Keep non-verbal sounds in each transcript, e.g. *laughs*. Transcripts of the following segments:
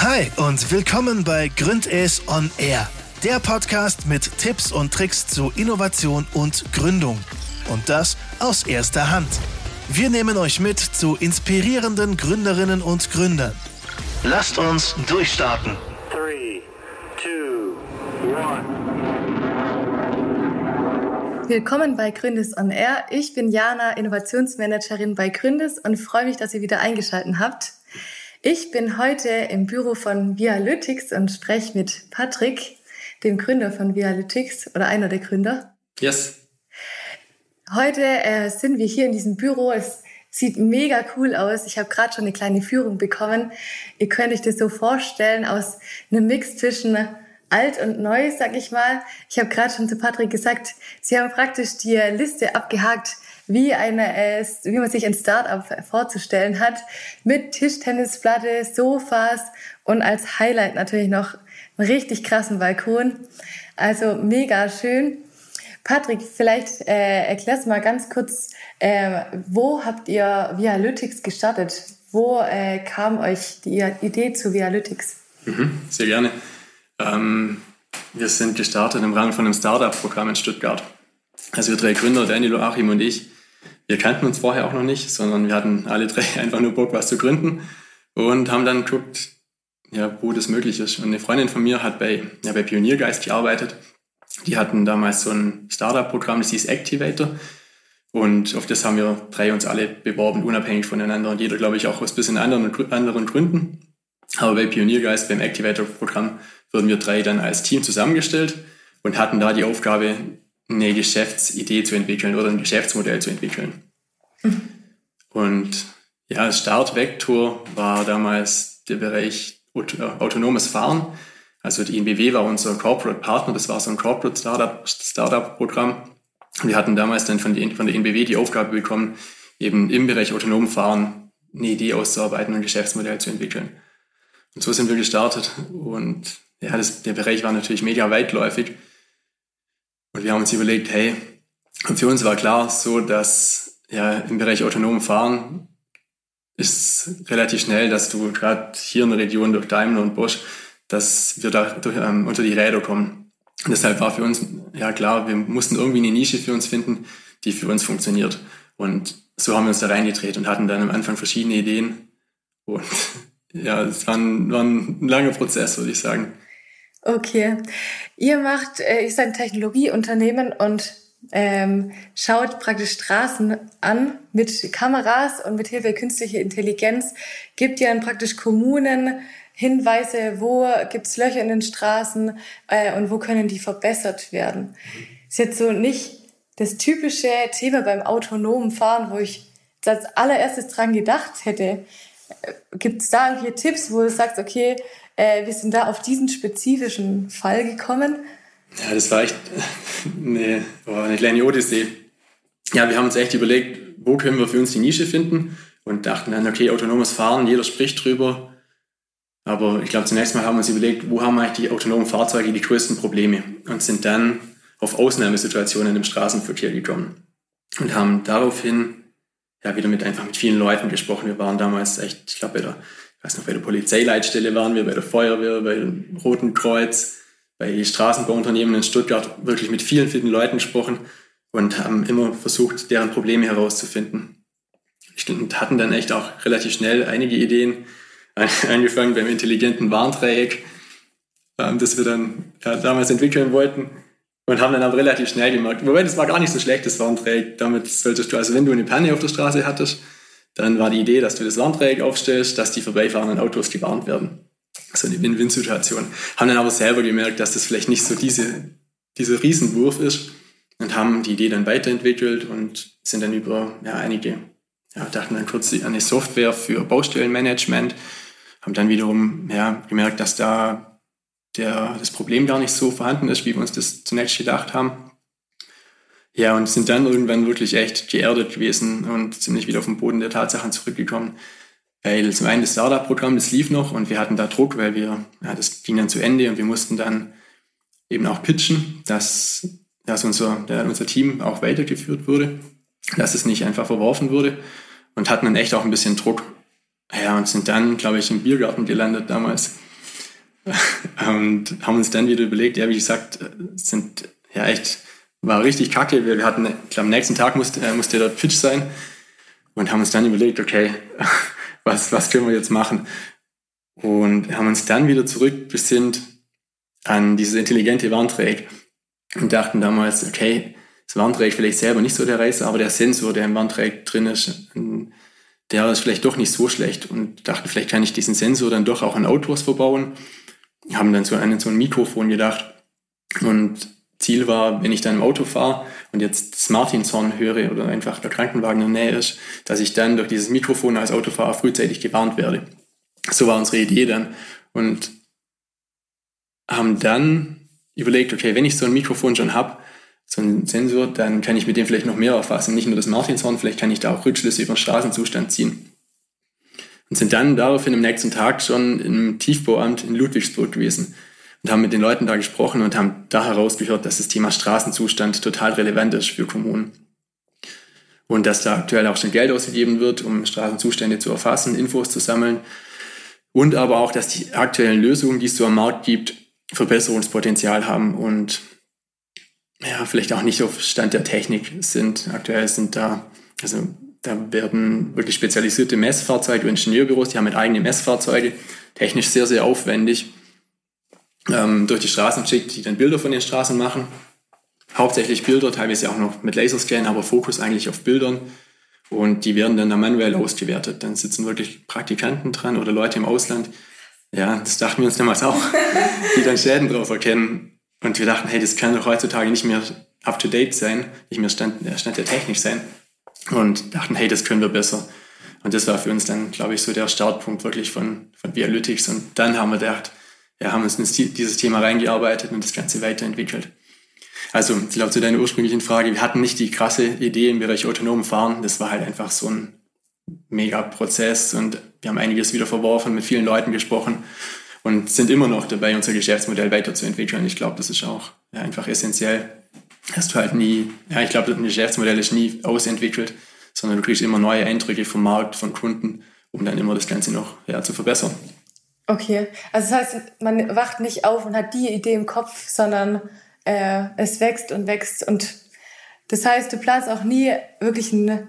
Hi und willkommen bei Gründes on Air, der Podcast mit Tipps und Tricks zu Innovation und Gründung. Und das aus erster Hand. Wir nehmen euch mit zu inspirierenden Gründerinnen und Gründern. Lasst uns durchstarten. Three, two, Willkommen bei Gründes on Air. Ich bin Jana, Innovationsmanagerin bei Gründes und freue mich, dass ihr wieder eingeschaltet habt. Ich bin heute im Büro von Vialytics und spreche mit Patrick, dem Gründer von Vialytics oder einer der Gründer. Yes. Heute äh, sind wir hier in diesem Büro. Es sieht mega cool aus. Ich habe gerade schon eine kleine Führung bekommen. Ihr könnt euch das so vorstellen aus einem Mix zwischen alt und neu, sag ich mal. Ich habe gerade schon zu Patrick gesagt, Sie haben praktisch die Liste abgehakt, wie, eine, äh, wie man sich ein Startup vorzustellen hat, mit Tischtennisplatte, Sofas und als Highlight natürlich noch einen richtig krassen Balkon. Also mega schön. Patrick, vielleicht äh, erklärst mal ganz kurz, äh, wo habt ihr Vialytics gestartet? Wo äh, kam euch die Idee zu Vialytics? Mhm, sehr gerne. Ähm, wir sind gestartet im Rahmen von einem Startup-Programm in Stuttgart. Also wir drei Gründer, Daniel, Joachim und ich, wir kannten uns vorher auch noch nicht, sondern wir hatten alle drei *laughs* einfach nur Bock, was zu gründen und haben dann geguckt, ja, wo das möglich ist. Und eine Freundin von mir hat bei, ja, bei Pioniergeist gearbeitet. Die hatten damals so ein Startup-Programm, das hieß Activator. Und auf das haben wir drei uns alle beworben, unabhängig voneinander. Und jeder, glaube ich, auch aus bisschen anderen, anderen Gründen. Aber bei Pioniergeist, beim Activator-Programm, wurden wir drei dann als Team zusammengestellt und hatten da die Aufgabe, eine Geschäftsidee zu entwickeln oder ein Geschäftsmodell zu entwickeln. Mhm. Und ja, das Startvektor war damals der Bereich autonomes Fahren. Also die INBW war unser Corporate Partner, das war so ein Corporate Startup, Startup Programm. Wir hatten damals dann von, die, von der INBW die Aufgabe bekommen, eben im Bereich autonom Fahren eine Idee auszuarbeiten und ein Geschäftsmodell zu entwickeln. Und so sind wir gestartet. Und ja, das, der Bereich war natürlich mega weitläufig. Und wir haben uns überlegt, hey, und für uns war klar so, dass ja im Bereich autonom Fahren ist relativ schnell, dass du gerade hier in der Region durch Daimler und Bosch, dass wir da durch, ähm, unter die Räder kommen. Und deshalb war für uns ja klar, wir mussten irgendwie eine Nische für uns finden, die für uns funktioniert. Und so haben wir uns da reingedreht und hatten dann am Anfang verschiedene Ideen. Und *laughs* ja, es war ein, war ein langer Prozess, würde ich sagen. Okay. Ihr macht, äh, ihr seid ein Technologieunternehmen und ähm, schaut praktisch Straßen an mit Kameras und mit Hilfe künstlicher Intelligenz gibt ihr dann praktisch Kommunen Hinweise, wo gibt's Löcher in den Straßen äh, und wo können die verbessert werden. Ist jetzt so nicht das typische Thema beim autonomen Fahren, wo ich als allererstes dran gedacht hätte. Äh, gibt's da irgendwelche Tipps, wo du sagst, okay, äh, wir sind da auf diesen spezifischen Fall gekommen. Ja, das war echt *laughs* eine, eine kleine Odyssee. Ja, wir haben uns echt überlegt, wo können wir für uns die Nische finden und dachten dann, okay, autonomes Fahren, jeder spricht drüber. Aber ich glaube, zunächst mal haben wir uns überlegt, wo haben eigentlich die autonomen Fahrzeuge die größten Probleme und sind dann auf Ausnahmesituationen im Straßenverkehr gekommen und haben daraufhin ja wieder mit einfach mit vielen Leuten gesprochen. Wir waren damals echt, ich glaube, bei der ich weiß noch, bei der Polizeileitstelle waren wir, bei der Feuerwehr, bei dem Roten Kreuz, bei Straßenbauunternehmen in Stuttgart wirklich mit vielen, vielen Leuten gesprochen und haben immer versucht, deren Probleme herauszufinden. Und hatten dann echt auch relativ schnell einige Ideen, *laughs* angefangen beim intelligenten Warndreieck, ähm, das wir dann ja, damals entwickeln wollten und haben dann aber relativ schnell gemerkt, wobei das war gar nicht so schlecht, das Warndreieck, damit solltest du, also wenn du eine Panne auf der Straße hattest, dann war die Idee, dass du das Warndreieck aufstellst, dass die vorbeifahrenden Autos gewarnt werden. So eine Win-Win-Situation. Haben dann aber selber gemerkt, dass das vielleicht nicht so diese, dieser Riesenwurf ist und haben die Idee dann weiterentwickelt und sind dann über ja, einige, ja, dachten dann kurz an eine Software für Baustellenmanagement, haben dann wiederum ja, gemerkt, dass da der, das Problem gar nicht so vorhanden ist, wie wir uns das zunächst gedacht haben ja, und sind dann irgendwann wirklich echt geerdet gewesen und ziemlich wieder auf den Boden der Tatsachen zurückgekommen. Weil zum einen das Startup-Programm, das lief noch und wir hatten da Druck, weil wir, ja, das ging dann zu Ende und wir mussten dann eben auch pitchen, dass, dass unser, der, unser Team auch weitergeführt wurde, dass es nicht einfach verworfen wurde und hatten dann echt auch ein bisschen Druck. Ja, und sind dann, glaube ich, im Biergarten gelandet damals *laughs* und haben uns dann wieder überlegt, ja, wie gesagt, sind ja echt, war richtig kacke. Wir, hatten, ich glaube, am nächsten Tag musste, äh, musste dort Pitch sein und haben uns dann überlegt, okay, *laughs* was, was können wir jetzt machen? Und haben uns dann wieder zurückbesinnt an dieses intelligente Warndreieck und dachten damals, okay, das Warndreieck vielleicht selber nicht so der Reißer, aber der Sensor, der im Warndreieck drin ist, der ist vielleicht doch nicht so schlecht und dachten, vielleicht kann ich diesen Sensor dann doch auch an Autos verbauen. Haben dann so an so ein Mikrofon gedacht und Ziel war, wenn ich dann im Auto fahre und jetzt das Martinshorn höre oder einfach der Krankenwagen in der Nähe ist, dass ich dann durch dieses Mikrofon als Autofahrer frühzeitig gewarnt werde. So war unsere Idee dann. Und haben dann überlegt, okay, wenn ich so ein Mikrofon schon habe, so einen Sensor, dann kann ich mit dem vielleicht noch mehr erfassen. Nicht nur das Martinshorn, vielleicht kann ich da auch Rückschlüsse über den Straßenzustand ziehen. Und sind dann daraufhin am nächsten Tag schon im Tiefbauamt in Ludwigsburg gewesen und haben mit den Leuten da gesprochen und haben da herausgehört, dass das Thema Straßenzustand total relevant ist für Kommunen. Und dass da aktuell auch schon Geld ausgegeben wird, um Straßenzustände zu erfassen, Infos zu sammeln. Und aber auch, dass die aktuellen Lösungen, die es so am Markt gibt, Verbesserungspotenzial haben und ja, vielleicht auch nicht auf Stand der Technik sind. Aktuell sind da, also da werden wirklich spezialisierte Messfahrzeuge, Ingenieurbüros, die haben mit eigenen Messfahrzeuge, technisch sehr, sehr aufwendig, ähm, durch die Straßen schickt, die dann Bilder von den Straßen machen. Hauptsächlich Bilder, teilweise auch noch mit Laserscan, aber Fokus eigentlich auf Bildern. Und die werden dann, manuell ausgewertet. Dann sitzen wirklich Praktikanten dran oder Leute im Ausland. Ja, das dachten wir uns damals auch, *laughs* die dann Schäden drauf erkennen und wir dachten, hey, das kann doch heutzutage nicht mehr up-to-date sein, nicht mehr Stand, Stand der Technik sein. Und dachten, hey, das können wir besser. Und das war für uns dann, glaube ich, so der Startpunkt wirklich von, von Bialytics. Und dann haben wir gedacht, ja, haben uns in dieses Thema reingearbeitet und das Ganze weiterentwickelt. Also, ich glaube, zu deiner ursprünglichen Frage, wir hatten nicht die krasse Idee im Bereich autonomen Fahren. Das war halt einfach so ein mega Prozess und wir haben einiges wieder verworfen, mit vielen Leuten gesprochen und sind immer noch dabei, unser Geschäftsmodell weiterzuentwickeln. Ich glaube, das ist auch ja, einfach essentiell, dass du halt nie, ja, ich glaube, ein Geschäftsmodell ist nie ausentwickelt, sondern du kriegst immer neue Eindrücke vom Markt, von Kunden, um dann immer das Ganze noch ja, zu verbessern. Okay, also das heißt, man wacht nicht auf und hat die Idee im Kopf, sondern äh, es wächst und wächst und das heißt, du planst auch nie wirklich ein,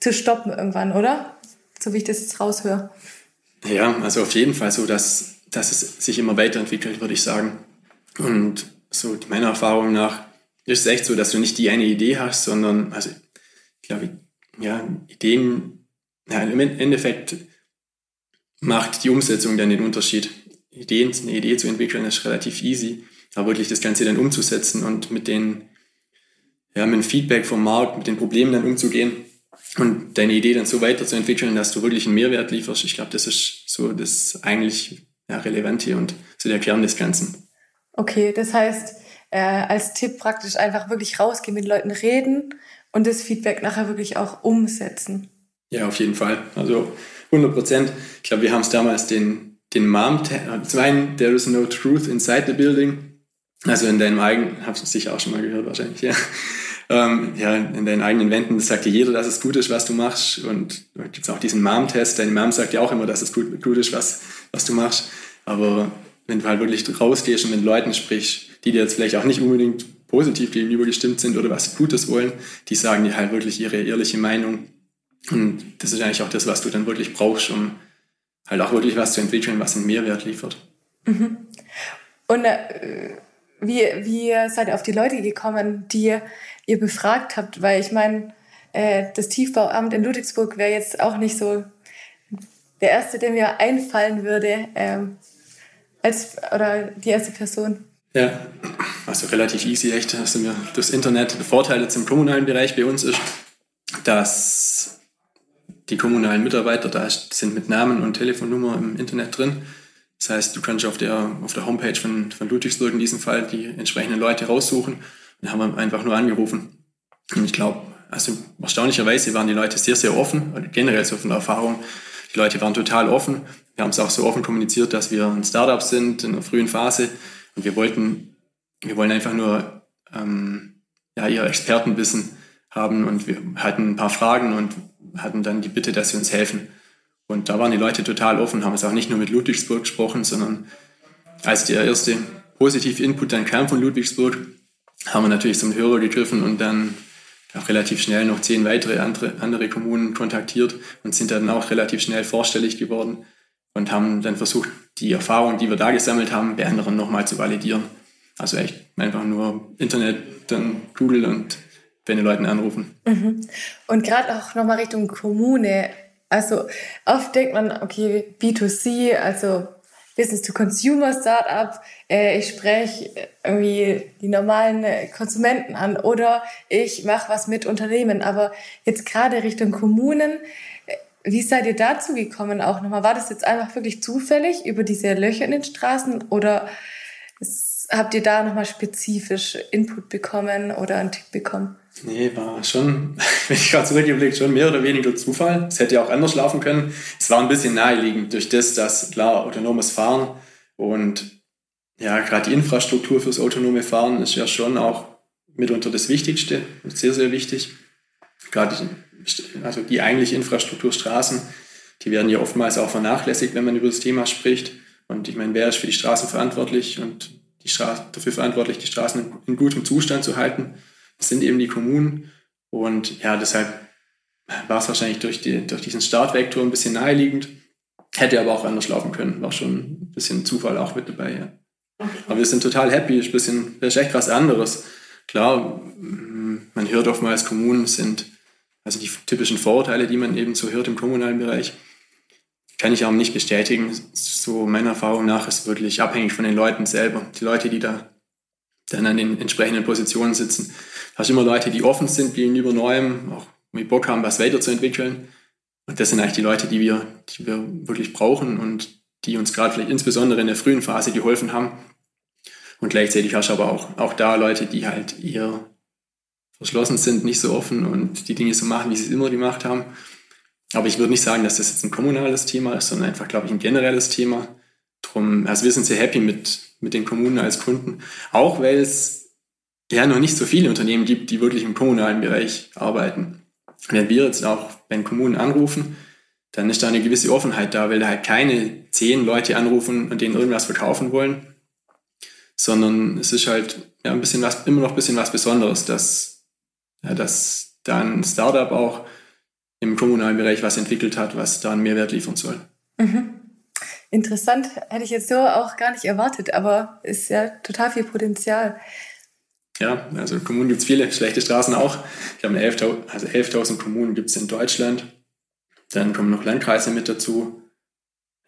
zu stoppen irgendwann, oder? So wie ich das jetzt raushöre. Ja, also auf jeden Fall so, dass dass es sich immer weiterentwickelt, würde ich sagen. Und so meiner Erfahrung nach ist es echt so, dass du nicht die eine Idee hast, sondern, also ich glaube, ja, Ideen, ja, im Endeffekt macht die Umsetzung dann den Unterschied. Ideen, eine Idee zu entwickeln, ist relativ easy, aber wirklich das Ganze dann umzusetzen und mit den, ja, mit dem Feedback vom Markt, mit den Problemen dann umzugehen und deine Idee dann so weiterzuentwickeln, dass du wirklich einen Mehrwert lieferst. Ich glaube, das ist so das eigentlich ja, relevant hier und zu der Kern des Ganzen. Okay, das heißt, äh, als Tipp praktisch einfach wirklich rausgehen, mit Leuten reden und das Feedback nachher wirklich auch umsetzen. Ja, auf jeden Fall. Also 100 Prozent. Ich glaube, wir haben es damals den, den Mom-Test, zum einen, there is no truth inside the building. Also in deinem eigenen, hab's sicher auch schon mal gehört wahrscheinlich, ja. Ähm, ja, in deinen eigenen Wänden sagt dir jeder, dass es gut ist, was du machst. Und da gibt es auch diesen Mom-Test. Deine Mom sagt dir auch immer, dass es gut, gut ist, was, was du machst. Aber wenn du halt wirklich rausgehst und mit Leuten sprichst, die dir jetzt vielleicht auch nicht unbedingt positiv gegenüber gestimmt sind oder was Gutes wollen, die sagen dir halt wirklich ihre ehrliche Meinung. Und das ist eigentlich auch das, was du dann wirklich brauchst, um halt auch wirklich was zu entwickeln, was einen Mehrwert liefert. Mhm. Und äh, wie, wie seid ihr auf die Leute gekommen, die ihr befragt habt? Weil ich meine, äh, das Tiefbauamt in Ludwigsburg wäre jetzt auch nicht so der erste, der mir einfallen würde, ähm, als, oder die erste Person. Ja, also relativ easy, echt. Also wir das Internet, der Vorteil jetzt im kommunalen Bereich bei uns ist, dass die kommunalen Mitarbeiter da sind mit Namen und Telefonnummer im Internet drin. Das heißt, du kannst auf der, auf der Homepage von, von Ludwigsburg in diesem Fall die entsprechenden Leute raussuchen. Und haben einfach nur angerufen. Und ich glaube, also erstaunlicherweise waren die Leute sehr, sehr offen, generell so von der Erfahrung. Die Leute waren total offen. Wir haben es auch so offen kommuniziert, dass wir ein Startup sind in einer frühen Phase und wir wollten, wir wollen einfach nur ähm, ja, ihr Expertenwissen haben und wir hatten ein paar Fragen und hatten dann die Bitte, dass sie uns helfen. Und da waren die Leute total offen, haben es auch nicht nur mit Ludwigsburg gesprochen, sondern als der erste positive Input dann kam von Ludwigsburg, haben wir natürlich zum Hörer gegriffen und dann auch relativ schnell noch zehn weitere andere, andere Kommunen kontaktiert und sind dann auch relativ schnell vorstellig geworden und haben dann versucht, die Erfahrungen, die wir da gesammelt haben, bei anderen nochmal zu validieren. Also echt einfach nur Internet, dann Google und bei den Leuten anrufen. Mhm. Und gerade auch nochmal Richtung Kommune. Also oft denkt man, okay, B2C, also Business-to-Consumer-Startup, äh, ich spreche irgendwie die normalen Konsumenten an oder ich mache was mit Unternehmen. Aber jetzt gerade Richtung Kommunen, äh, wie seid ihr dazu gekommen auch nochmal? War das jetzt einfach wirklich zufällig über diese Löcher in den Straßen oder habt ihr da nochmal spezifisch Input bekommen oder einen Tipp bekommen? Nee, war schon, *laughs* wenn ich gerade zurückgeblickt, schon mehr oder weniger Zufall. Es hätte ja auch anders laufen können. Es war ein bisschen naheliegend durch das, dass klar, autonomes Fahren und ja, gerade die Infrastruktur fürs autonome Fahren ist ja schon auch mitunter das Wichtigste, sehr, sehr wichtig. Gerade also die eigentliche Infrastruktur Straßen, die werden ja oftmals auch vernachlässigt, wenn man über das Thema spricht. Und ich meine, wer ist für die Straßen verantwortlich und die Straßen, dafür verantwortlich, die Straßen in gutem Zustand zu halten? Das sind eben die Kommunen. Und ja, deshalb war es wahrscheinlich durch, die, durch diesen Startvektor ein bisschen naheliegend. Hätte aber auch anders laufen können. War schon ein bisschen Zufall auch mit dabei, ja. Aber wir sind total happy. Ist, ein bisschen, ist echt was anderes. Klar, man hört oftmals, Kommunen sind, also die typischen Vorurteile, die man eben so hört im kommunalen Bereich, kann ich auch nicht bestätigen. So meiner Erfahrung nach ist wirklich abhängig von den Leuten selber. Die Leute, die da dann an den entsprechenden Positionen sitzen. Hast immer Leute, die offen sind gegenüber Neuem, auch mit Bock haben, was weiterzuentwickeln. Und das sind eigentlich die Leute, die wir, die wir wirklich brauchen und die uns gerade vielleicht insbesondere in der frühen Phase geholfen haben. Und gleichzeitig hast du aber auch, auch da Leute, die halt eher verschlossen sind, nicht so offen und die Dinge so machen, wie sie es immer gemacht haben. Aber ich würde nicht sagen, dass das jetzt ein kommunales Thema ist, sondern einfach, glaube ich, ein generelles Thema. Drum, also wir sind sehr happy mit, mit den Kommunen als Kunden. Auch weil es ja noch nicht so viele Unternehmen gibt, die wirklich im kommunalen Bereich arbeiten. Wenn wir jetzt auch bei Kommunen anrufen, dann ist da eine gewisse Offenheit da, weil da halt keine zehn Leute anrufen und denen irgendwas verkaufen wollen, sondern es ist halt ja, ein bisschen was, immer noch ein bisschen was Besonderes, dass, ja, dass da ein Startup auch im kommunalen Bereich was entwickelt hat, was da einen Mehrwert liefern soll. Mhm. Interessant, hätte ich jetzt so auch gar nicht erwartet, aber ist ja total viel Potenzial. Ja, also Kommunen gibt es viele, schlechte Straßen auch. Ich habe 11.000 also 11 Kommunen gibt es in Deutschland. Dann kommen noch Landkreise mit dazu.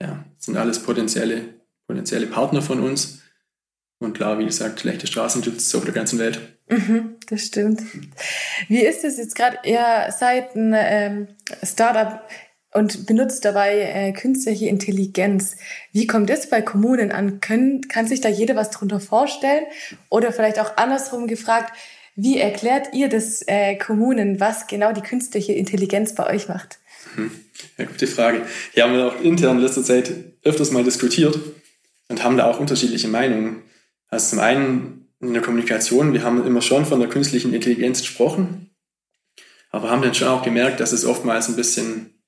Ja, sind alles potenzielle, potenzielle Partner von uns. Und klar, wie gesagt, schlechte Straßen gibt es auf der ganzen Welt. Mhm, das stimmt. Wie ist es jetzt gerade? Ihr seid ein ähm, Startup und benutzt dabei äh, künstliche Intelligenz. Wie kommt das bei Kommunen an? Können, kann sich da jeder was drunter vorstellen? Oder vielleicht auch andersrum gefragt, wie erklärt ihr das äh, Kommunen, was genau die künstliche Intelligenz bei euch macht? Hm. Ja, gute Frage. Ja, haben wir auch intern in letzter Zeit öfters mal diskutiert und haben da auch unterschiedliche Meinungen. Also zum einen in der Kommunikation, wir haben immer schon von der künstlichen Intelligenz gesprochen, aber haben dann schon auch gemerkt, dass es oftmals ein bisschen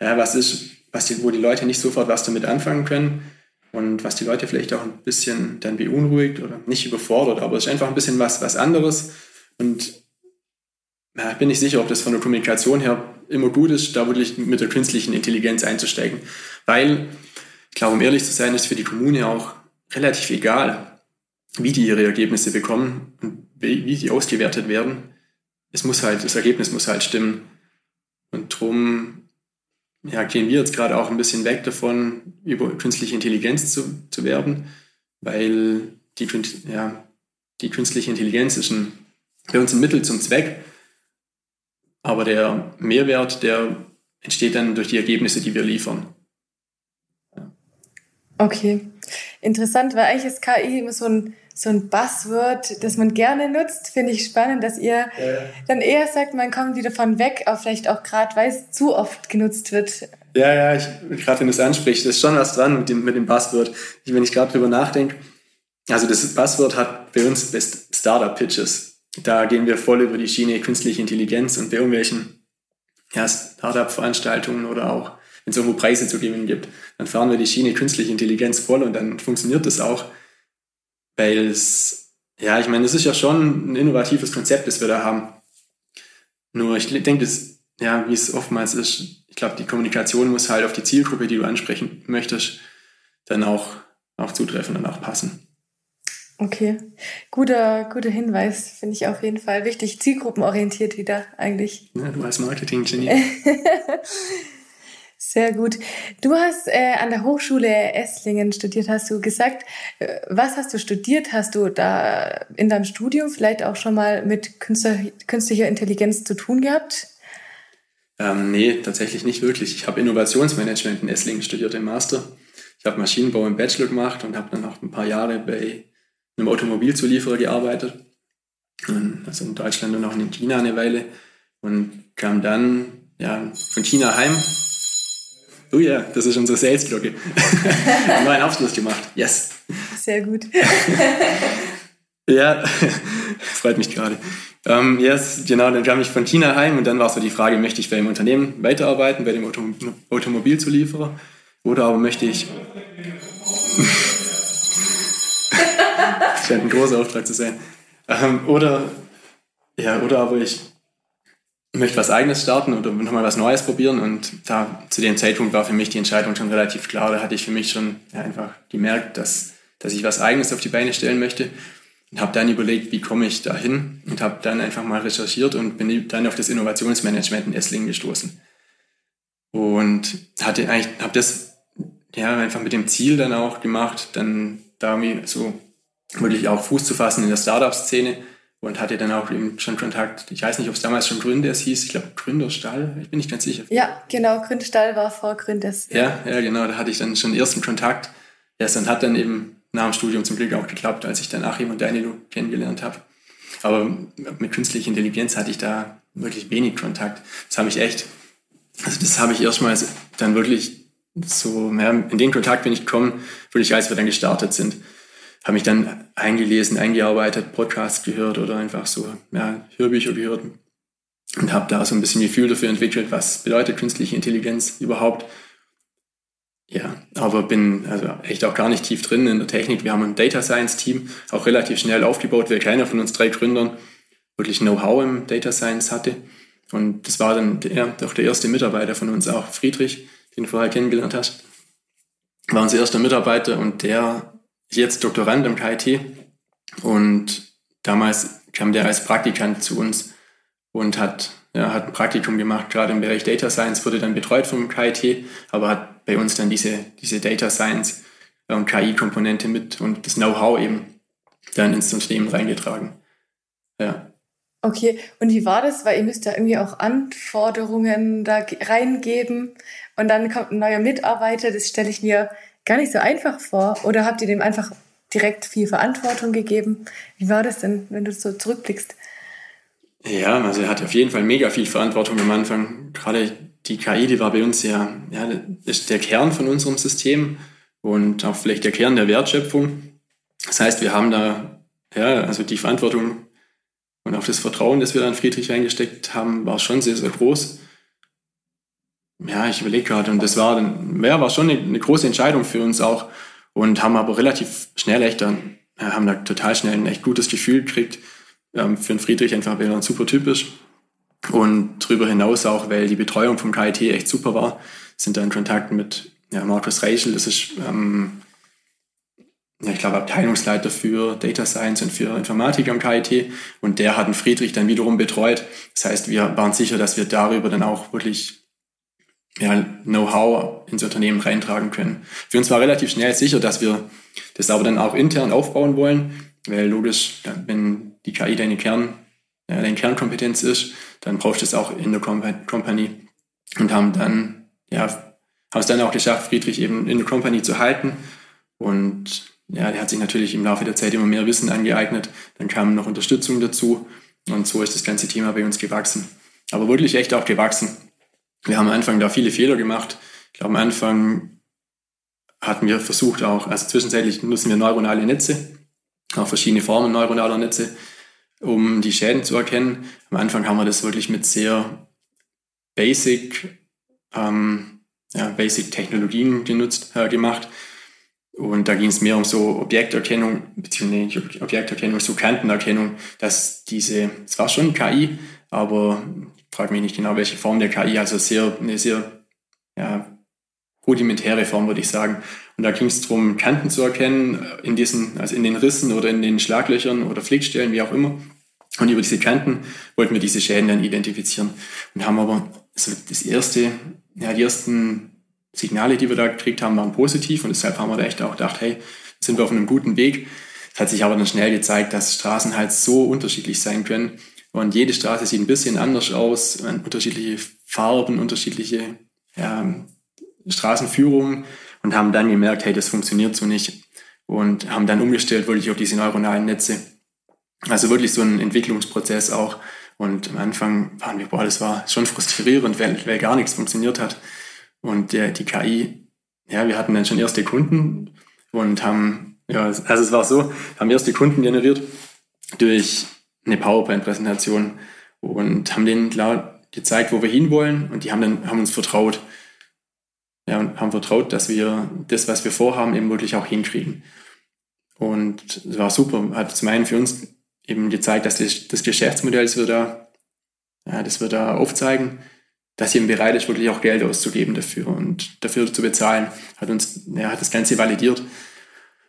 ja, was ist, was die, wo die Leute nicht sofort was damit anfangen können und was die Leute vielleicht auch ein bisschen dann beunruhigt oder nicht überfordert, aber es ist einfach ein bisschen was, was anderes und ja, bin nicht sicher, ob das von der Kommunikation her immer gut ist, da wirklich mit der künstlichen Intelligenz einzusteigen, weil ich glaube, um ehrlich zu sein, ist für die Kommune auch relativ egal, wie die ihre Ergebnisse bekommen und wie die ausgewertet werden. Es muss halt, das Ergebnis muss halt stimmen. Und darum ja, gehen wir jetzt gerade auch ein bisschen weg davon, über künstliche Intelligenz zu, zu werden, weil die, ja, die künstliche Intelligenz ist ein, bei uns ein Mittel zum Zweck, aber der Mehrwert, der entsteht dann durch die Ergebnisse, die wir liefern. Okay, interessant, weil eigentlich ist KI immer so ein so ein Buzzword, das man gerne nutzt. Finde ich spannend, dass ihr ja. dann eher sagt, man kommt wieder von weg, aber vielleicht auch gerade, weil es zu oft genutzt wird. Ja, ja, ich, gerade wenn du es ansprichst, ist schon was dran mit dem, mit dem Buzzword. Ich, wenn ich gerade drüber nachdenke, also das Buzzword hat bei uns Startup-Pitches. Da gehen wir voll über die Schiene künstliche Intelligenz und bei irgendwelchen ja, Startup-Veranstaltungen oder auch wenn es irgendwo Preise zu gewinnen gibt, dann fahren wir die Schiene künstliche Intelligenz voll und dann funktioniert das auch. Weil es, ja, ich meine, es ist ja schon ein innovatives Konzept, das wir da haben. Nur ich denke, das, ja, wie es oftmals ist, ich glaube, die Kommunikation muss halt auf die Zielgruppe, die du ansprechen möchtest, dann auch, auch zutreffen und auch passen. Okay, guter, guter Hinweis, finde ich auf jeden Fall wichtig. Zielgruppenorientiert wieder eigentlich. Ja, du als Marketing-Genie. *laughs* Sehr gut. Du hast äh, an der Hochschule Esslingen studiert, hast du gesagt. Äh, was hast du studiert? Hast du da in deinem Studium vielleicht auch schon mal mit künstlicher Intelligenz zu tun gehabt? Ähm, nee, tatsächlich nicht wirklich. Ich habe Innovationsmanagement in Esslingen studiert im Master. Ich habe Maschinenbau im Bachelor gemacht und habe dann noch ein paar Jahre bei einem Automobilzulieferer gearbeitet. Also in Deutschland und auch in China eine Weile. Und kam dann ja, von China heim. Oh ja, das ist unsere Sales-Glocke. haben *laughs* einen Abschluss gemacht. Yes. Sehr gut. *laughs* ja, *laughs* freut mich gerade. Ähm, yes, genau, dann kam ich von China heim und dann war so die Frage, möchte ich bei einem Unternehmen weiterarbeiten, bei dem Auto Automobilzulieferer? Oder aber möchte ich scheint ein großer Auftrag zu sein. Ähm, oder, ja, oder aber ich möchte was Eigenes starten oder nochmal was Neues probieren. Und da zu dem Zeitpunkt war für mich die Entscheidung schon relativ klar. Da hatte ich für mich schon ja, einfach gemerkt, dass, dass ich was Eigenes auf die Beine stellen möchte. Und habe dann überlegt, wie komme ich da hin und habe dann einfach mal recherchiert und bin dann auf das Innovationsmanagement in Esslingen gestoßen. Und hatte eigentlich, habe das ja einfach mit dem Ziel dann auch gemacht, dann da so wirklich auch Fuß zu fassen in der Startup-Szene und hatte dann auch eben schon Kontakt. Ich weiß nicht, ob es damals schon Gründers hieß. Ich glaube Gründerstall. Ich bin nicht ganz sicher. Ja, genau. Gründerstall war vor Gründers. Ja, ja, genau. Da hatte ich dann schon ersten Kontakt. Ja, und hat dann eben nach dem Studium zum Glück auch geklappt, als ich dann Achim und Danilo kennengelernt habe. Aber mit künstlicher Intelligenz hatte ich da wirklich wenig Kontakt. Das habe ich echt, also das habe ich erstmals dann wirklich so, ja, in den Kontakt bin ich gekommen, wirklich als wir dann gestartet sind habe mich dann eingelesen, eingearbeitet, Podcasts gehört oder einfach so ja, Hörbücher gehört und habe da so ein bisschen Gefühl dafür entwickelt, was bedeutet künstliche Intelligenz überhaupt. Ja, aber bin also echt auch gar nicht tief drin in der Technik. Wir haben ein Data Science Team, auch relativ schnell aufgebaut, weil keiner von uns drei Gründern wirklich Know-how im Data Science hatte. Und das war dann der, doch der erste Mitarbeiter von uns, auch Friedrich, den du vorher kennengelernt hast. War unser erster Mitarbeiter und der jetzt Doktorand im KIT und damals kam der als Praktikant zu uns und hat, ja, hat ein Praktikum gemacht, gerade im Bereich Data Science, wurde dann betreut vom KIT, aber hat bei uns dann diese, diese Data Science und KI-Komponente mit und das Know-how eben dann ins Unternehmen reingetragen. Ja. Okay, und wie war das? Weil ihr müsst ja irgendwie auch Anforderungen da reingeben und dann kommt ein neuer Mitarbeiter, das stelle ich mir gar nicht so einfach vor? Oder habt ihr dem einfach direkt viel Verantwortung gegeben? Wie war das denn, wenn du so zurückblickst? Ja, also er hat auf jeden Fall mega viel Verantwortung am Anfang. Gerade die KI, die war bei uns ja, ja ist der Kern von unserem System und auch vielleicht der Kern der Wertschöpfung. Das heißt, wir haben da, ja, also die Verantwortung und auch das Vertrauen, das wir dann Friedrich reingesteckt haben, war schon sehr, sehr groß. Ja, ich überlege gerade und das war dann, ja, war schon eine, eine, große Entscheidung für uns auch und haben aber relativ schnell echt dann, haben da total schnell ein echt gutes Gefühl gekriegt. Ähm, für einen Friedrich einfach, weil er super typisch und darüber hinaus auch, weil die Betreuung vom KIT echt super war, sind da in Kontakt mit ja, Markus Reichel, das ist, ähm, ja, ich glaube, Abteilungsleiter für Data Science und für Informatik am KIT und der hat einen Friedrich dann wiederum betreut. Das heißt, wir waren sicher, dass wir darüber dann auch wirklich ja, Know-how ins Unternehmen reintragen können. Für uns war relativ schnell sicher, dass wir das aber dann auch intern aufbauen wollen, weil logisch, wenn die KI deine Kern, ja, deine Kernkompetenz ist, dann brauchst du es auch in der Company und haben dann, ja, haben es dann auch geschafft, Friedrich eben in der Company zu halten und ja, der hat sich natürlich im Laufe der Zeit immer mehr Wissen angeeignet. Dann kam noch Unterstützung dazu und so ist das ganze Thema bei uns gewachsen. Aber wirklich echt auch gewachsen. Wir haben am Anfang da viele Fehler gemacht. Ich glaube, am Anfang hatten wir versucht auch, also zwischenzeitlich nutzen wir neuronale Netze, auch verschiedene Formen neuronaler Netze, um die Schäden zu erkennen. Am Anfang haben wir das wirklich mit sehr basic ähm, ja, Basic-Technologien genutzt, äh, gemacht. Und da ging es mehr um so Objekterkennung, beziehungsweise nicht Objekterkennung, so Kantenerkennung, dass diese, es war schon KI, aber frage mich nicht genau, welche Form der KI, also sehr, eine sehr ja, rudimentäre Form, würde ich sagen. Und da ging es darum, Kanten zu erkennen, in diesen, also in den Rissen oder in den Schlaglöchern oder Flickstellen, wie auch immer. Und über diese Kanten wollten wir diese Schäden dann identifizieren und haben aber so das erste, ja, die ersten Signale, die wir da gekriegt haben, waren positiv und deshalb haben wir da echt auch gedacht, hey, sind wir auf einem guten Weg. Es hat sich aber dann schnell gezeigt, dass Straßen halt so unterschiedlich sein können und jede Straße sieht ein bisschen anders aus, unterschiedliche Farben, unterschiedliche ja, Straßenführungen und haben dann gemerkt, hey, das funktioniert so nicht und haben dann umgestellt wirklich auf diese neuronalen Netze. Also wirklich so ein Entwicklungsprozess auch. Und am Anfang waren wir, boah, das war schon frustrierend, weil, weil gar nichts funktioniert hat. Und der, die KI, ja, wir hatten dann schon erste Kunden und haben, ja, also es war so, haben erste Kunden generiert durch eine PowerPoint-Präsentation und haben denen klar gezeigt, wo wir hinwollen und die haben dann, haben uns vertraut. Ja, und haben vertraut, dass wir das, was wir vorhaben, eben wirklich auch hinkriegen. Und es war super. Hat zum einen für uns eben gezeigt, dass das, Geschäftsmodell, das wir da, ja, das wir da aufzeigen, dass eben bereit ist, wirklich auch Geld auszugeben dafür und dafür zu bezahlen, hat uns, ja, hat das Ganze validiert.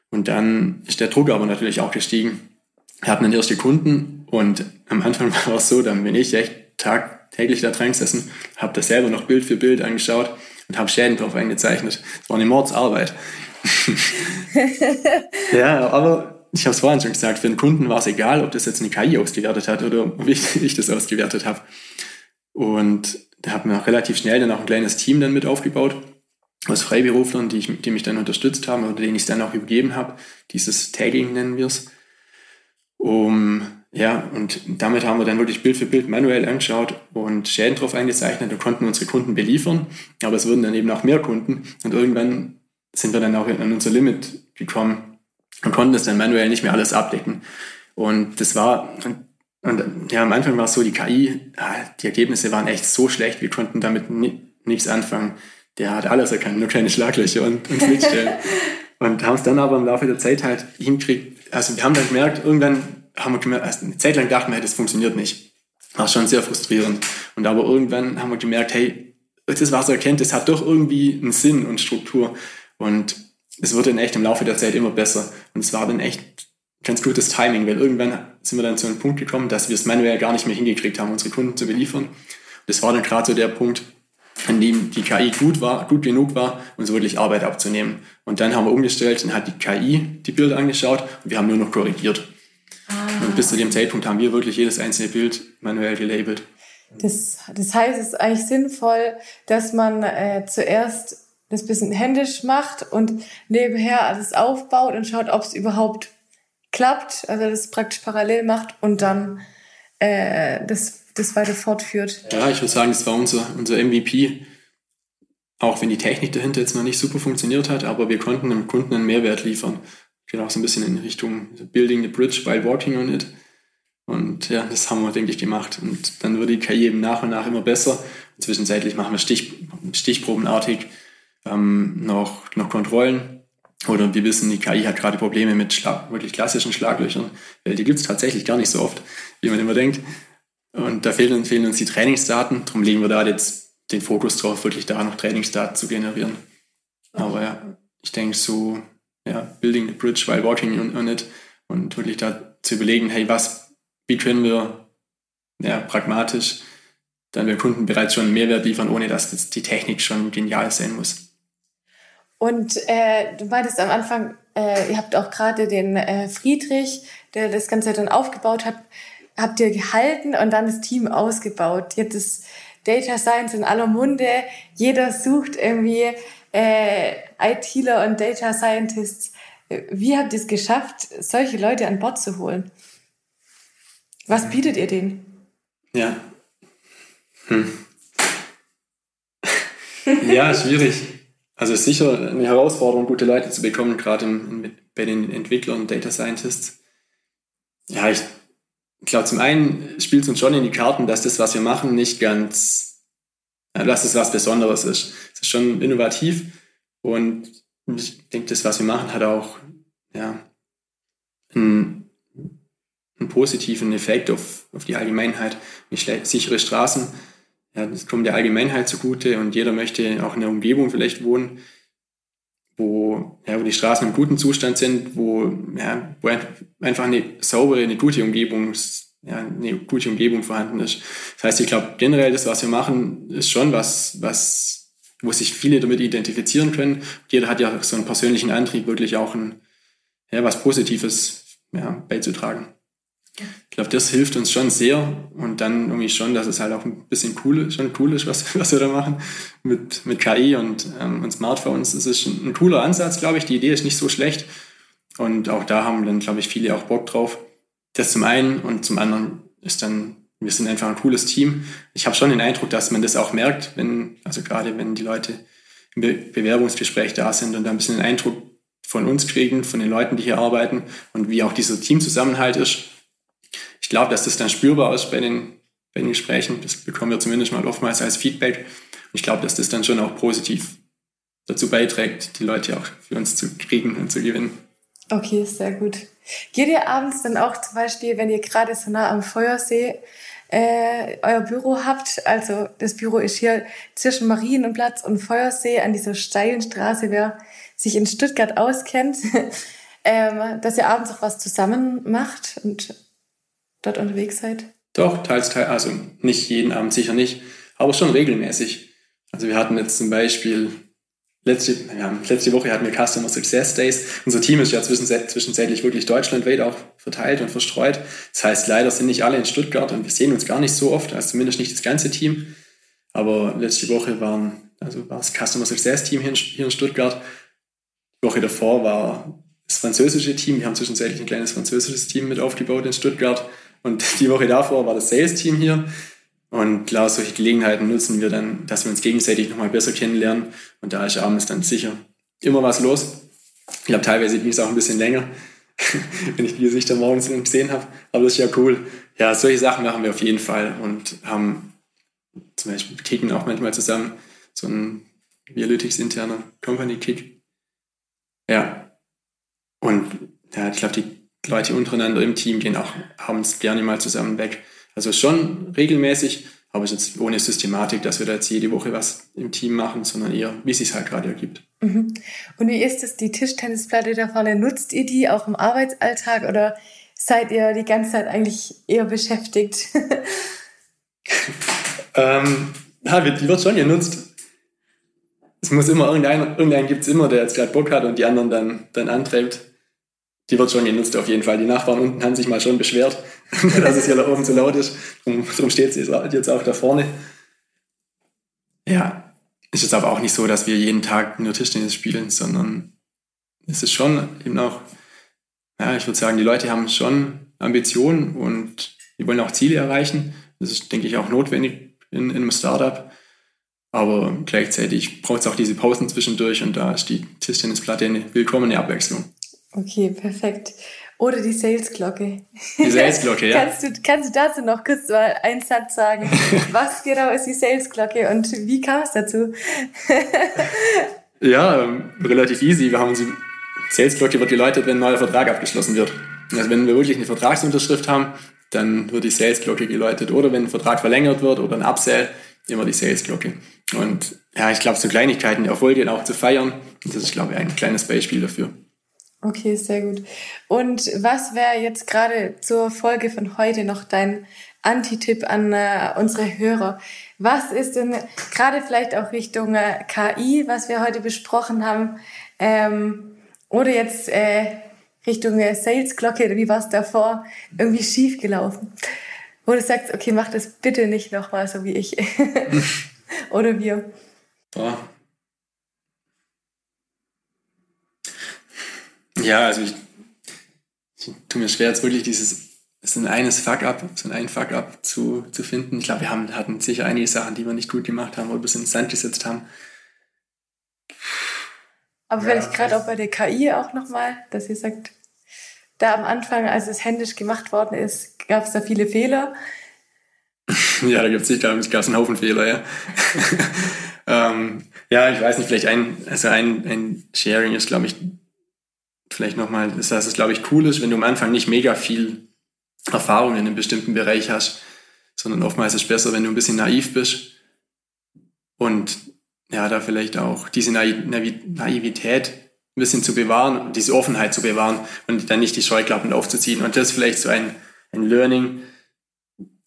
Und dann ist der Druck aber natürlich auch gestiegen. Wir hatten dann erste Kunden und am Anfang *laughs* war es so, dann bin ich echt tagtäglich da dran gesessen, habe das selber noch Bild für Bild angeschaut und habe Schäden drauf eingezeichnet. Das war eine Mordsarbeit. *laughs* ja, aber ich habe es vorhin schon gesagt, für den Kunden war es egal, ob das jetzt eine KI ausgewertet hat oder *laughs* ob ich, das ausgewertet habe. Und da haben wir auch relativ schnell dann auch ein kleines Team dann mit aufgebaut aus Freiberuflern, die, ich, die mich dann unterstützt haben oder denen ich es dann auch übergeben habe. Dieses Tagging nennen wir es. Um, ja, und damit haben wir dann wirklich Bild für Bild manuell angeschaut und Schäden drauf eingezeichnet und konnten unsere Kunden beliefern. Aber es wurden dann eben auch mehr Kunden und irgendwann sind wir dann auch an unser Limit gekommen und konnten das dann manuell nicht mehr alles abdecken. Und das war, und ja, am Anfang war es so, die KI, die Ergebnisse waren echt so schlecht, wir konnten damit nichts anfangen. Der hat alles erkannt, nur kleine Schlaglöcher und, und Schnittstellen. *laughs* und haben es dann aber im Laufe der Zeit halt hinkriegt. Also wir haben dann gemerkt, irgendwann haben wir gemerkt, also eine Zeit lang dachten wir, das funktioniert nicht. War schon sehr frustrierend. Und aber irgendwann haben wir gemerkt, hey, das, was er erkennt, das hat doch irgendwie einen Sinn und Struktur. Und es wurde dann echt im Laufe der Zeit immer besser. Und es war dann echt ganz gutes Timing, weil irgendwann sind wir dann zu einem Punkt gekommen, dass wir es manuell gar nicht mehr hingekriegt haben, unsere Kunden zu beliefern. Das war dann gerade so der Punkt, an dem die KI gut war, gut genug war, uns wirklich Arbeit abzunehmen. Und dann haben wir umgestellt, dann hat die KI die Bilder angeschaut und wir haben nur noch korrigiert. Ah. Und bis zu dem Zeitpunkt haben wir wirklich jedes einzelne Bild manuell gelabelt. Das, das heißt, es ist eigentlich sinnvoll, dass man äh, zuerst das bisschen händisch macht und nebenher alles aufbaut und schaut, ob es überhaupt klappt, also das praktisch parallel macht und dann äh, das, das weiter fortführt. Ja, ich würde sagen, das war unser, unser MVP. Auch wenn die Technik dahinter jetzt noch nicht super funktioniert hat, aber wir konnten dem Kunden einen Mehrwert liefern. Geht auch so ein bisschen in Richtung Building the Bridge while walking on it. Und ja, das haben wir, denke ich, gemacht. Und dann wird die KI eben nach und nach immer besser. Zwischenzeitlich machen wir Stich, stichprobenartig ähm, noch, noch Kontrollen. Oder wir wissen, die KI hat gerade Probleme mit Schlag, wirklich klassischen Schlaglöchern, weil die es tatsächlich gar nicht so oft, wie man immer denkt. Und da fehlen, fehlen uns die Trainingsdaten. Darum legen wir da jetzt den Fokus drauf, wirklich da noch Trainingsdaten zu generieren. Aber ja, ich denke so, ja, building the bridge while walking on, it und wirklich da zu überlegen, hey, was, wie können wir ja, pragmatisch dann wir Kunden bereits schon einen Mehrwert liefern, ohne dass die Technik schon genial sein muss. Und äh, du meintest am Anfang, äh, ihr habt auch gerade den äh, Friedrich, der das Ganze dann aufgebaut hat, habt ihr gehalten und dann das Team ausgebaut. Jetzt ist Data Science in aller Munde. Jeder sucht irgendwie äh, ITler und Data Scientists. Wie habt ihr es geschafft, solche Leute an Bord zu holen? Was bietet ihr denen? Ja. Hm. *laughs* ja, schwierig. Also sicher eine Herausforderung, gute Leute zu bekommen, gerade bei den Entwicklern und Data Scientists. Ja, ich glaube, zum einen spielt es uns schon in die Karten, dass das, was wir machen, nicht ganz dass es was Besonderes ist. Es ist schon innovativ und ich denke, das, was wir machen, hat auch ja, einen, einen positiven Effekt auf, auf die Allgemeinheit. Sichere Straßen, ja, das kommt der Allgemeinheit zugute und jeder möchte auch in einer Umgebung vielleicht wohnen, wo, ja, wo die Straßen im guten Zustand sind, wo, ja, wo einfach eine saubere, eine gute Umgebung, ja, eine gute Umgebung vorhanden ist. Das heißt, ich glaube, generell das, was wir machen, ist schon was, was, wo sich viele damit identifizieren können. Jeder hat ja so einen persönlichen Antrieb, wirklich auch ein, ja, was Positives ja, beizutragen. Ich glaube, das hilft uns schon sehr und dann irgendwie schon, dass es halt auch ein bisschen cool schon cool ist, was, *laughs* was wir da machen mit, mit KI und, ähm, und Smartphones. Das ist ein, ein cooler Ansatz, glaube ich. Die Idee ist nicht so schlecht und auch da haben dann, glaube ich, viele auch Bock drauf. Das zum einen und zum anderen ist dann, wir sind einfach ein cooles Team. Ich habe schon den Eindruck, dass man das auch merkt, wenn, also gerade wenn die Leute im Be Bewerbungsgespräch da sind und da ein bisschen den Eindruck von uns kriegen, von den Leuten, die hier arbeiten und wie auch dieser Teamzusammenhalt ist. Ich glaube, dass das dann spürbar ist bei den, bei den Gesprächen. Das bekommen wir zumindest mal oftmals als Feedback. Und ich glaube, dass das dann schon auch positiv dazu beiträgt, die Leute auch für uns zu kriegen und zu gewinnen. Okay, sehr gut. Geht ihr abends dann auch zum Beispiel, wenn ihr gerade so nah am Feuersee äh, euer Büro habt, also das Büro ist hier zwischen Marienplatz und Feuersee an dieser steilen Straße, wer sich in Stuttgart auskennt, *laughs* ähm, dass ihr abends auch was zusammen macht und dort unterwegs seid? Doch, teils, teils, also nicht jeden Abend, sicher nicht, aber schon regelmäßig. Also wir hatten jetzt zum Beispiel letzte, ja, letzte Woche hatten wir Customer Success Days. Unser Team ist ja zwischenzeitlich wirklich deutschlandweit auch verteilt und verstreut. Das heißt, leider sind nicht alle in Stuttgart und wir sehen uns gar nicht so oft, also zumindest nicht das ganze Team. Aber letzte Woche waren, also war das Customer Success Team hier in, hier in Stuttgart die Woche davor war das französische Team. Wir haben zwischenzeitlich ein kleines französisches Team mit aufgebaut in Stuttgart. Und die Woche davor war das Sales-Team hier. Und klar, solche Gelegenheiten nutzen wir dann, dass wir uns gegenseitig nochmal besser kennenlernen. Und da ist abends dann sicher immer was los. Ich glaube, teilweise ging es auch ein bisschen länger, *laughs* wenn ich die Gesichter morgens gesehen habe. Aber das ist ja cool. Ja, solche Sachen machen wir auf jeden Fall und haben zum Beispiel kicken auch manchmal zusammen so ein Vialytics interner Company Kick ja. Und ja, ich glaube, die Leute untereinander im Team gehen auch abends gerne mal zusammen weg. Also schon regelmäßig, aber es ist jetzt ohne Systematik, dass wir da jetzt jede Woche was im Team machen, sondern eher, wie es sich halt gerade ergibt. Mhm. Und wie ist es, die Tischtennisplatte da vorne? Nutzt ihr die auch im Arbeitsalltag oder seid ihr die ganze Zeit eigentlich eher beschäftigt? *laughs* ähm, ja, die wird schon genutzt es muss immer irgendeinen, irgendeinen gibt es immer, der jetzt gerade Bock hat und die anderen dann, dann antreibt. Die wird schon genutzt auf jeden Fall. Die Nachbarn unten haben sich mal schon beschwert, *laughs* dass es hier oben zu laut ist. Darum, darum steht sie jetzt auch da vorne. Ja, ist jetzt aber auch nicht so, dass wir jeden Tag nur Tischtennis spielen, sondern es ist schon eben auch, ja, ich würde sagen, die Leute haben schon Ambitionen und die wollen auch Ziele erreichen. Das ist, denke ich, auch notwendig in, in einem Startup. Aber gleichzeitig braucht es auch diese Pausen zwischendurch und da ist die Tischtennisplatte eine willkommene Abwechslung. Okay, perfekt. Oder die Salesglocke. Die Salesglocke, ja. kannst, du, kannst du dazu noch kurz mal einen Satz sagen? *laughs* Was genau ist die Salesglocke und wie kam es dazu? ja, ähm, relativ easy. Wir haben sie, Salesglocke wird geläutet, wenn ein neuer Vertrag abgeschlossen wird. Also wenn wir wirklich eine Vertragsunterschrift haben, dann wird die Salesglocke geläutet. Oder wenn ein Vertrag verlängert wird oder ein Upsell, immer die Salesglocke. Und ja, ich glaube, so Kleinigkeiten, Erfolge auch zu feiern, das ist, glaube ich, ein kleines Beispiel dafür. Okay, sehr gut. Und was wäre jetzt gerade zur Folge von heute noch dein Anti-Tipp an äh, unsere Hörer? Was ist denn gerade vielleicht auch Richtung äh, KI, was wir heute besprochen haben, ähm, oder jetzt äh, Richtung äh, Salesglocke, wie war es davor, irgendwie schief gelaufen? Wo du sagst, okay, mach das bitte nicht nochmal so wie ich. *laughs* Oder wir. Boah. Ja, also ich, ich tue mir schwer, jetzt wirklich dieses, so ein eines Fuck-up, so ein Fuck-up zu, zu finden. Ich glaube, wir haben, hatten sicher einige Sachen, die wir nicht gut gemacht haben oder ein bisschen ins Sand gesetzt haben. Aber ja, vielleicht gerade auch bei der KI auch nochmal, dass ihr sagt, da am Anfang, als es händisch gemacht worden ist, gab es da viele Fehler. *laughs* ja, da gibt es sicher einen Haufen Fehler, ja. *laughs* ähm, ja, ich weiß nicht, vielleicht ein, also ein, ein Sharing ist, glaube ich, vielleicht nochmal, dass es, glaube ich, cool ist, wenn du am Anfang nicht mega viel Erfahrung in einem bestimmten Bereich hast, sondern oftmals ist es besser, wenn du ein bisschen naiv bist und ja, da vielleicht auch diese Naivität ein bisschen zu bewahren, diese Offenheit zu bewahren und dann nicht die Scheuklappen aufzuziehen. Und das ist vielleicht so ein, ein Learning,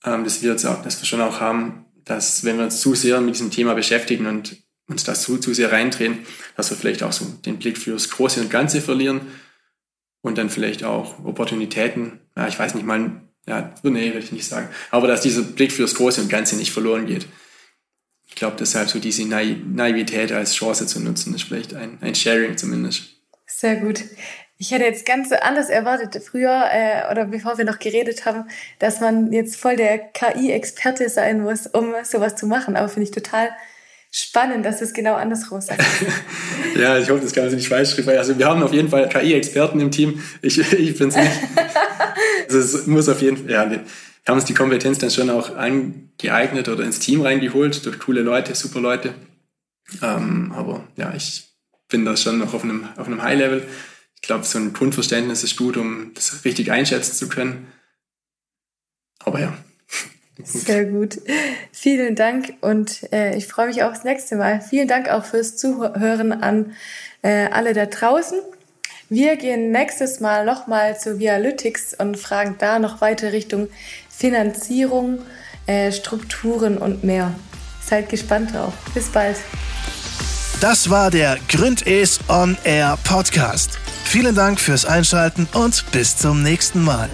ähm, das wir jetzt auch, das wir schon auch haben, dass wenn wir uns zu sehr mit diesem Thema beschäftigen und uns das zu, zu sehr reindrehen, dass wir vielleicht auch so den Blick fürs Große und Ganze verlieren und dann vielleicht auch Opportunitäten, ja, ich weiß nicht mal, ja, nee, will ich nicht sagen, aber dass dieser Blick fürs Große und Ganze nicht verloren geht. Ich glaube, deshalb so diese Naivität als Chance zu nutzen, ist vielleicht ein, ein Sharing zumindest. Sehr gut. Ich hätte jetzt ganz anders erwartet, früher äh, oder bevor wir noch geredet haben, dass man jetzt voll der KI-Experte sein muss, um sowas zu machen. Aber finde ich total spannend, dass es genau andersrum sagt. *laughs* ja, ich hoffe, das kann man nicht falsch schreiben. Also wir haben auf jeden Fall KI-Experten im Team. Ich, *laughs* ich finde es nicht. *laughs* also es muss auf jeden Fall, ja, wir haben uns die Kompetenz dann schon auch angeeignet oder ins Team reingeholt durch coole Leute, super Leute. Ähm, aber ja, ich bin da schon noch auf einem, auf einem High-Level ich glaube, so ein Grundverständnis ist gut, um das richtig einschätzen zu können. Aber ja. Sehr gut. Vielen Dank und äh, ich freue mich das nächste Mal. Vielen Dank auch fürs Zuhören an äh, alle da draußen. Wir gehen nächstes Mal nochmal zu Vialytics und fragen da noch weiter Richtung Finanzierung, äh, Strukturen und mehr. Seid gespannt drauf. Bis bald. Das war der Gründes On Air Podcast. Vielen Dank fürs Einschalten und bis zum nächsten Mal.